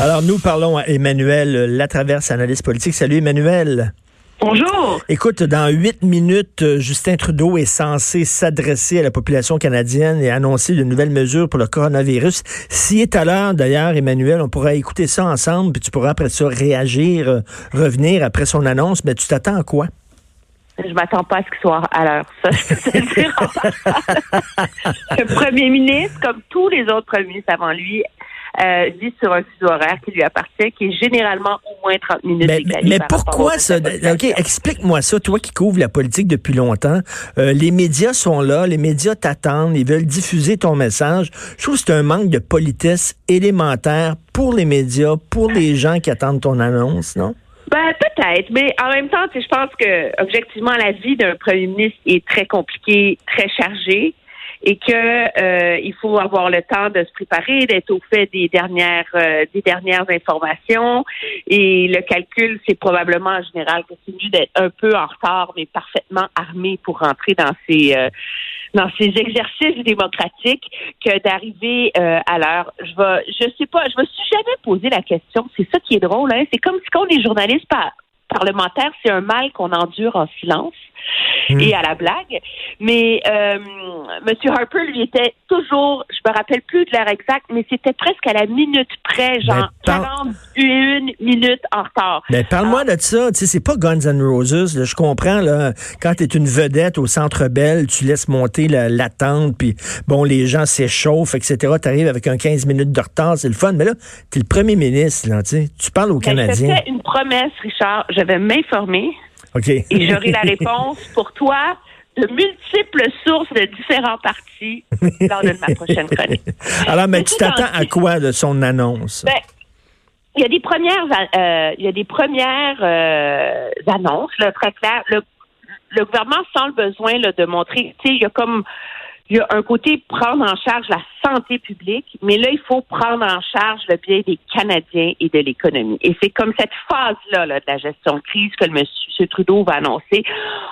Alors, nous parlons à Emmanuel Latraverse, analyste politique. Salut, Emmanuel. Bonjour. Écoute, dans huit minutes, Justin Trudeau est censé s'adresser à la population canadienne et annoncer de nouvelles mesures pour le coronavirus. S'il est à l'heure, d'ailleurs, Emmanuel, on pourra écouter ça ensemble, puis tu pourras après ça réagir, euh, revenir après son annonce. Mais tu t'attends à quoi? Je m'attends pas à ce qu'il soit à l'heure. Ça, je peux te le dire. le premier ministre, comme tous les autres premiers ministres avant lui, euh, vit sur un fuseau horaire qui lui appartient, qui est généralement au moins 30 minutes Mais, décalé mais par pourquoi ça? autres OK, explique-moi ça, toi qui couvres la politique depuis longtemps. Euh, les médias sont là, les médias t'attendent, ils veulent diffuser ton message. Je trouve que c'est un manque de politesse élémentaire pour les médias, pour les gens qui attendent ton annonce, non? Ben, peut-être, mais en même temps, je pense que objectivement, la vie d'un premier ministre est très compliquée, très chargée et que euh, il faut avoir le temps de se préparer, d'être au fait des dernières euh, des dernières informations. Et le calcul, c'est probablement en général que c'est mieux d'être un peu en retard, mais parfaitement armé pour rentrer dans ces euh, dans ces exercices démocratiques que d'arriver euh, à l'heure. Je vais, je sais pas, je me suis jamais posé la question. C'est ça qui est drôle, hein. C'est comme si quand on est journaliste par, parlementaire, c'est un mal qu'on endure en silence et à la blague. Mais euh, M. Harper, lui, était toujours, je me rappelle plus de l'heure exacte, mais c'était presque à la minute près, genre par- 41 minutes en retard. Ben, parle-moi de ça. Tu sais, c'est pas Guns N' Roses. là. Je comprends, là, quand tu es une vedette au Centre Bell, tu laisses monter la- l'attente, puis bon, les gens s'échauffent, etc. Tu arrives avec un 15 minutes de retard, c'est le fun. Mais là, tu es le premier ministre, là, tu parles aux Ben, Canadiens. fais une promesse, Richard. Je vais m'informer Et j'aurai la réponse pour toi de multiples sources de différents partis lors de ma prochaine chronique. Alors, mais tu t'attends à quoi de son annonce? Ben, il y a des premières, euh, il y a des premières euh, annonces là, très claires. Le, le gouvernement sent le besoin là, de montrer, tu sais, il y a comme il y a un côté prendre en charge la santé publique, mais là, il faut prendre en charge le bien des Canadiens et de l'économie. Et c'est comme cette phase-là là, de la gestion de crise que le monsieur Trudeau va annoncer.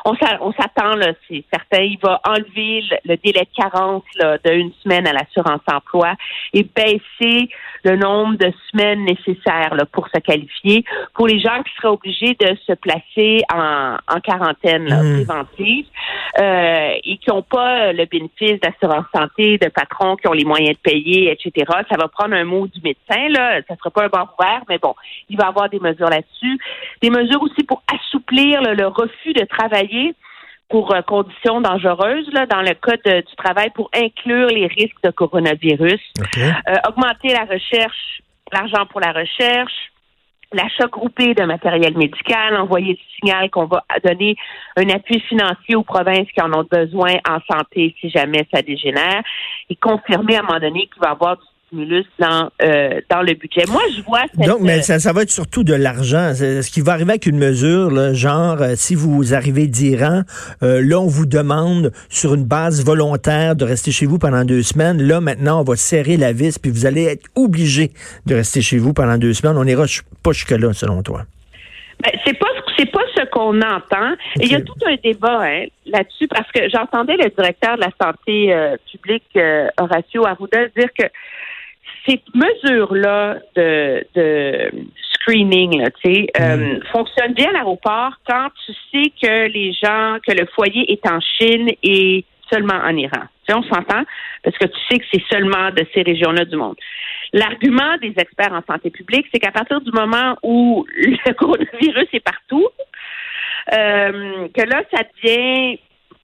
On s'a- on s'attend, là, c'est certain, il va enlever le, délai de carence là, d'une semaine à l'assurance emploi et baisser le nombre de semaines nécessaires là, pour se qualifier pour les gens qui seraient obligés de se placer en, en quarantaine là, Mm. préventive euh, et qui n'ont pas le bénéfice d'assurance santé, de patrons qui ont les moyens de payer, etc. Ça va prendre un mot du médecin, là. Ça sera pas un banc ouvert, mais bon, il va y avoir des mesures là-dessus. Des mesures aussi pour assouplir là, le refus de travailler pour euh, conditions dangereuses, là, dans le code de- du travail, pour inclure les risques de coronavirus. Euh, augmenter la recherche, l'argent pour la recherche, l'achat groupé de matériel médical, envoyer le signal qu'on va donner un appui financier aux provinces qui en ont besoin en santé si jamais ça dégénère, et confirmer à un moment donné qu'il va y avoir du stimulus dans, euh, dans le budget. Moi, je vois cette... Donc, mais ça, ça va être surtout de l'argent. Ce qui va arriver avec une mesure, là, genre, euh, si vous arrivez d'Iran, euh, là, on vous demande sur une base volontaire de rester chez vous pendant deux semaines. Là, maintenant, on va serrer la vis, puis vous allez être obligé de rester chez vous pendant deux semaines. On n'ira pas jusque-là, selon toi. Ben, c'est pas ce- c'est pas ce qu'on entend. Et il y a tout un débat hein, là-dessus parce que j'entendais le directeur de la santé euh, publique euh, Horacio Arruda dire que ces mesures-là de, de screening, là, tu sais, euh, fonctionnent bien à l'aéroport quand tu sais que les gens, que le foyer est en Chine et seulement en Iran. Tu sais, on s'entend parce que tu sais que c'est seulement de ces régions-là du monde. L'argument des experts en santé publique, c'est qu'à partir du moment où le coronavirus est partout, euh, que là, ça devient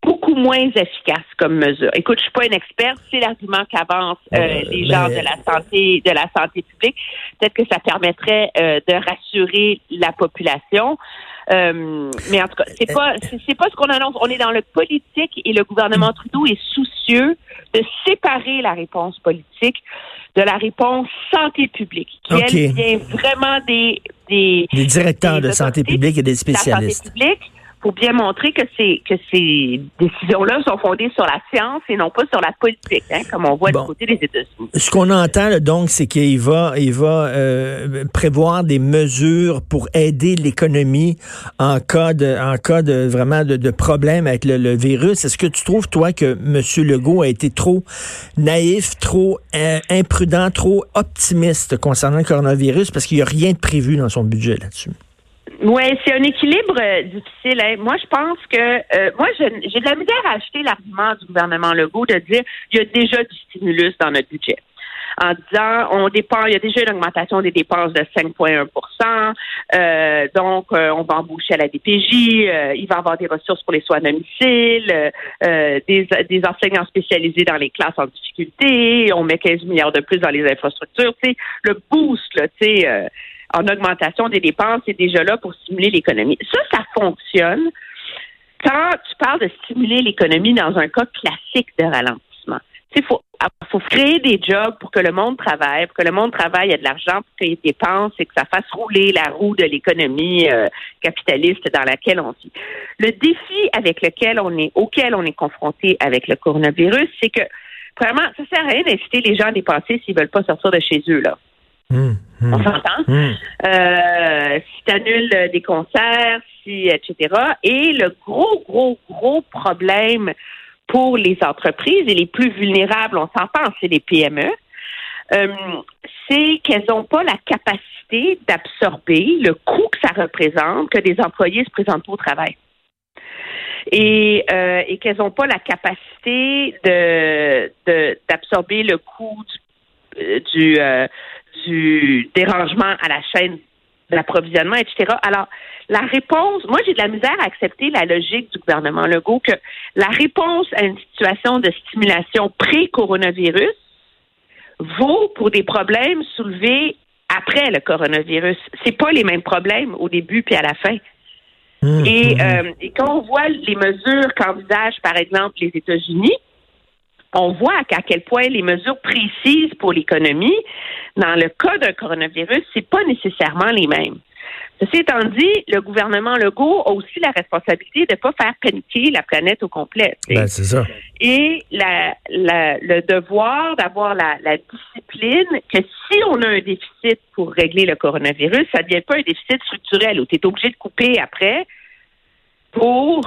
beaucoup moins efficace comme mesure. Écoute, je suis pas une experte, c'est l'argument qu'avancent euh, Euh, les gens mais- de la santé, de la santé publique. Peut-être que ça permettrait euh, de rassurer la population. Euh, mais en tout cas, c'est pas c'est pas ce qu'on annonce. On est dans le politique et le gouvernement Trudeau est soucieux de séparer la réponse politique de la réponse santé publique, qui OK. elle vient vraiment des des, Des directeurs des de santé publique et des de la santé spécialistes. publique pour bien montrer que ces que ces décisions-là sont fondées sur la science et non pas sur la politique, hein, comme on voit Bon. du côté des États-Unis. Ce qu'on entend là, donc, c'est qu'il va, il va euh, prévoir des mesures pour aider l'économie en cas de, en cas de vraiment de, de problème avec le, le virus. Est-ce que tu trouves toi que M. Legault a été trop naïf, trop euh, imprudent, trop optimiste concernant le coronavirus? Parce qu'il n'y a rien de prévu dans son budget là-dessus? Oui, c'est un équilibre euh, difficile. hein. Moi, je pense que euh, moi, j'ai de la misère à acheter l'argument du gouvernement Legault de dire il y a déjà du stimulus dans notre budget. En disant on dépense, il y a déjà une augmentation des dépenses de 5,1% euh, donc euh, on va embaucher à la DPJ, euh, il va y avoir des ressources pour les soins à domicile, euh, des, des enseignants spécialisés dans les classes en difficulté, on met 15 milliards de plus dans les infrastructures. Tu sais, le boost, là, tu sais, euh, en augmentation des dépenses est déjà là pour stimuler l'économie. Ça, ça fonctionne quand tu parles de stimuler l'économie dans un cas classique de ralentissement. Il faut, faut créer des jobs pour que le monde travaille, pour que le monde travaille, il y a de l'argent pour qu'il dépense et que ça fasse rouler la roue de l'économie euh, capitaliste dans laquelle on vit. Le défi avec lequel on est, auquel on est confronté avec le coronavirus, c'est que vraiment, ça sert à rien d'inciter les gens à dépenser s'ils veulent pas sortir de chez eux là. Hum, hum, On s'entend? hum. Euh, si tu annules des concerts, si, etc. Et le gros, gros, gros problème pour les entreprises et les plus vulnérables, on s'entend, c'est les PME, euh, c'est qu'elles n'ont pas la capacité d'absorber le coût que ça représente que des employés se présentent au travail. Et, euh, qu'elles n'ont pas la capacité de d'absorber le coût du, euh, du dérangement à la chaîne d'approvisionnement, etc. Alors, la réponse, moi j'ai de la misère à accepter la logique du gouvernement Legault que la réponse à une situation de stimulation pré-coronavirus vaut pour des problèmes soulevés après le coronavirus. C'est pas les mêmes problèmes au début puis à la fin. Hum, Et, hum, euh, et quand on voit les mesures qu'envisagent, par exemple, les États-Unis, on voit à quel point les mesures précises pour l'économie, dans le cas d'un coronavirus, c'est pas nécessairement les mêmes. Ceci étant dit, le gouvernement Legault a aussi la responsabilité de ne pas faire paniquer la planète au complet. Ben, c'est ça. et la, la- le devoir d'avoir la, la discipline que si on a un déficit pour régler le coronavirus, ça ne devient pas un déficit structurel où tu es obligé de couper après pour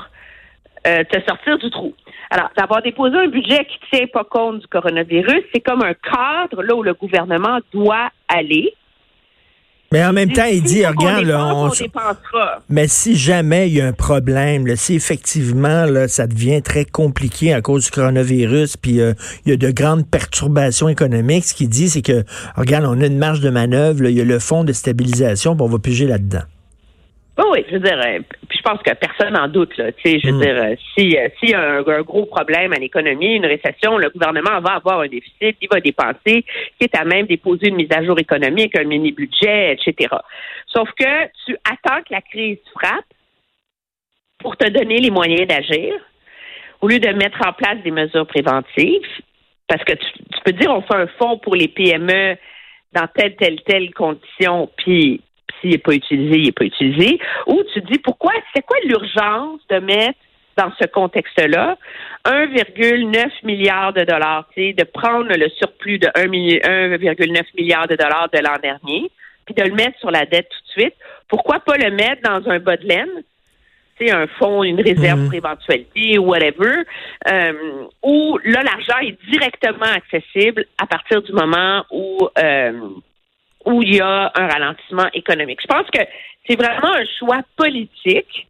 euh, te sortir du trou. Alors, d'avoir déposé un budget qui ne tient pas compte du coronavirus, c'est comme un cadre là où le gouvernement doit aller. Mais en même temps, il dit, regarde, là, dépense, on, on dépensera. Mais si jamais il y a un problème, là, si effectivement là, ça devient très compliqué à cause du coronavirus, puis euh, il y a de grandes perturbations économiques, ce qu'il dit, c'est que, regarde, on a une marge de manœuvre, là, il y a le fonds de stabilisation, puis on va piger là-dedans. Oui, oui, je veux dire, euh, pense que personne n'en doute, là. Je veux Mm. dire, euh, si euh, s'il y a un, un gros problème à l'économie, une récession, le gouvernement va avoir un déficit, il va dépenser, quitte à même déposer une mise à jour économique, un mini-budget, etc. Sauf que tu attends que la crise frappe pour te donner les moyens d'agir, au lieu de mettre en place des mesures préventives, parce que tu, tu peux dire on fait un fonds pour les PME dans telle, telle, telle condition, puis s'il n'est pas utilisé, il n'est pas utilisé. Ou tu dis pourquoi, c'est quoi l'urgence de mettre dans ce contexte-là 1,9 milliard de dollars, de prendre le surplus de 1 milli- 1,9 milliard de dollars de l'an dernier, puis de le mettre sur la dette tout de suite? Pourquoi pas le mettre dans un bas de laine? tu sais, un fonds, une réserve Mhm. pour éventualité ou whatever, euh, où là, l'argent est directement accessible à partir du moment où euh, où il y a un ralentissement économique. Je pense que c'est vraiment un choix politique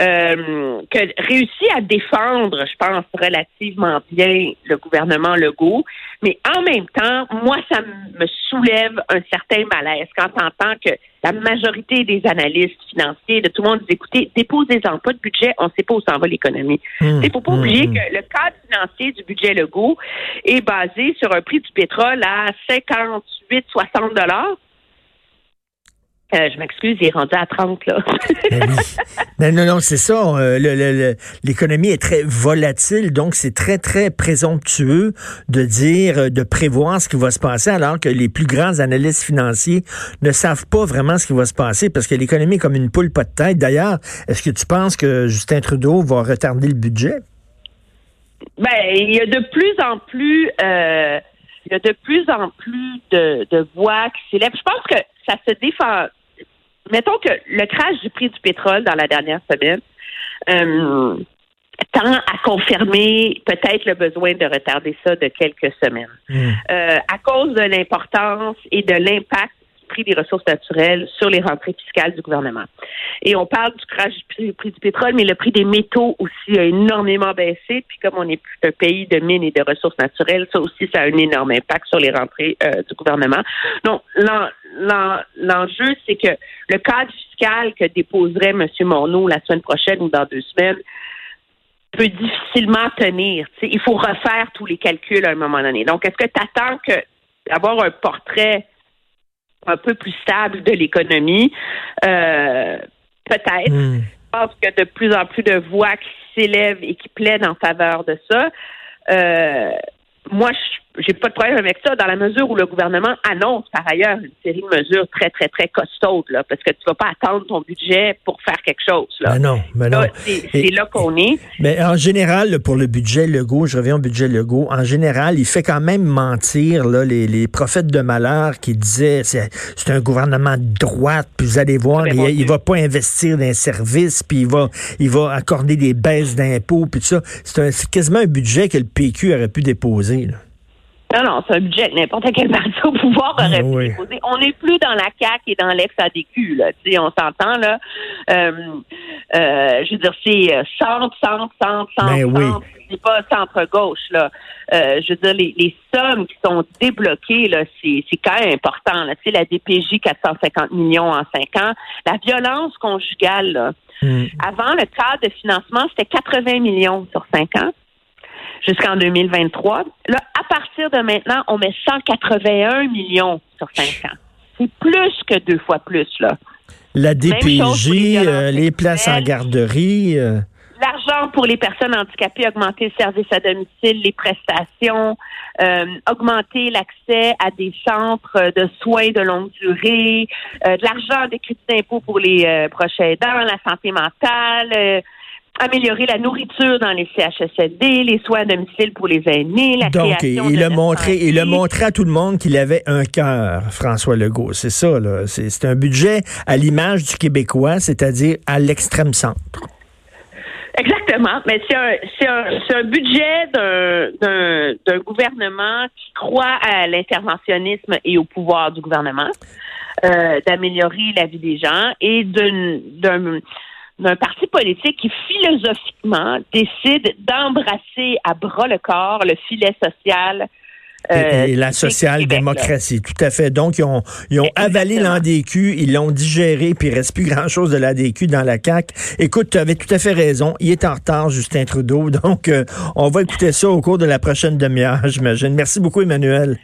euh, que réussit à défendre, je pense, relativement bien le gouvernement Legault. Mais en même temps, moi, ça me soulève un certain malaise quand on entend que la majorité des analystes financiers, de tout le monde, dit écoutez, déposez-en pas de budget, on ne sait pas où s'en va l'économie. Hum, Il ne faut pas hum, oublier hum. que le cadre financier du budget Legault est basé sur un prix du pétrole à 58-60 dollars. Euh, je m'excuse, il est rendu à 30, là. Ben non, non, non, c'est ça. Euh, l'économie est très volatile, donc c'est très, très présomptueux de dire, euh, de prévoir ce qui va se passer, alors que les plus grands analystes financiers ne savent pas vraiment ce qui va se passer, parce que l'économie est comme une poule pas de tête. D'ailleurs, est-ce que tu penses que Justin Trudeau va retarder le budget? Ben, il y a de plus en plus... il y a de plus en plus de, de voix qui s'élèvent. Je pense que ça se défend mettons que le crash du prix du pétrole dans la dernière semaine euh, tend à confirmer peut-être le besoin de retarder ça de quelques semaines. Hmm. Euh, à cause de l'importance et de l'impact prix des ressources naturelles sur les rentrées fiscales du gouvernement. Et on parle du crash du prix, du pétrole, mais le prix des métaux aussi a énormément baissé. Puis comme on est un pays de mines et de ressources naturelles, ça aussi, ça a un énorme impact sur les rentrées euh, du gouvernement. Donc, l'enjeu, c'est que le cadre fiscal que déposerait M. Morneau la semaine prochaine ou dans deux semaines peut difficilement tenir. il faut refaire tous les calculs à un moment donné. Donc, est-ce que tu attends que d'avoir un portrait un peu plus stable de l'économie. Euh, peut-être. Hmm. Je pense que de plus en plus de voix qui s'élèvent et qui plaident en faveur de ça. Euh, moi, je j'ai pas de problème avec ça dans la mesure où le gouvernement annonce par ailleurs une série de mesures très, très, très costaudes, là, parce que tu vas pas attendre ton budget pour faire quelque chose. Là. Ben non, mais ben non. C'est là qu'on est. Mais en général, pour le budget Legault, je reviens au budget Legault, en général, il fait quand même mentir là, les, les prophètes de malheur qui disaient c'est, c'est un gouvernement de droite, puis vous allez voir, il, il, va pas investir dans les services, puis il va, il va accorder des baisses d'impôts, puis tout ça. C'est quasiment un budget que le PQ aurait pu déposer. Là. Non, non, c'est un budget que n'importe quel parti au pouvoir aurait pu déposer. On n'est plus dans la CAQ et dans l'ex-ADQ, là. Tu sais, on s'entend, là. Euh, euh, je veux dire, c'est euh, centre, centre, centre, centre, ben centre. C'est pas centre-gauche, là. Euh, je veux dire, les, les, sommes qui sont débloquées, là, c'est, c'est quand même important, là. Tu sais, la DPJ, 450 millions en 5 ans. La violence conjugale, là. Hmm. Avant, le cadre de financement, c'était 80 millions sur 5 ans jusqu'en 2023. Là, à partir de maintenant, on met 181 millions sur 5 ans. C'est plus que deux fois plus, là. La DPJ, les, euh, les, places en garderie. Euh. L'argent pour les personnes handicapées, augmenter le service à domicile, les prestations, euh, augmenter l'accès à des centres de soins de longue durée, de l'argent des crédits d'impôt pour les prochains aidants, la santé mentale, améliorer la nourriture dans les CHSLD, les soins à domicile pour les aînés, la Donc, il a montré, il a montré à tout le monde qu'il avait un cœur, François Legault. C'est ça, là. C'est un budget à l'image du Québécois, c'est-à-dire à, l'extrême centre. Exactement, mais c'est un, un, un, budget d'un gouvernement qui croit à l'interventionnisme et au pouvoir du gouvernement, euh, d'améliorer la vie des gens et d'un d'un parti politique qui philosophiquement décide d'embrasser à bras le corps le filet social euh, et, la social-démocratie, tout à fait. Donc, ils ont, ils ont avalé l'ADQ, ils l'ont digéré, puis il reste plus grand-chose de l'ADQ dans la CAQ. Écoute, tu avais tout à fait raison. Il est en retard, Justin Trudeau. Donc, euh, on va écouter ça au cours de la prochaine demi-heure, j'imagine. Merci beaucoup, Emmanuel.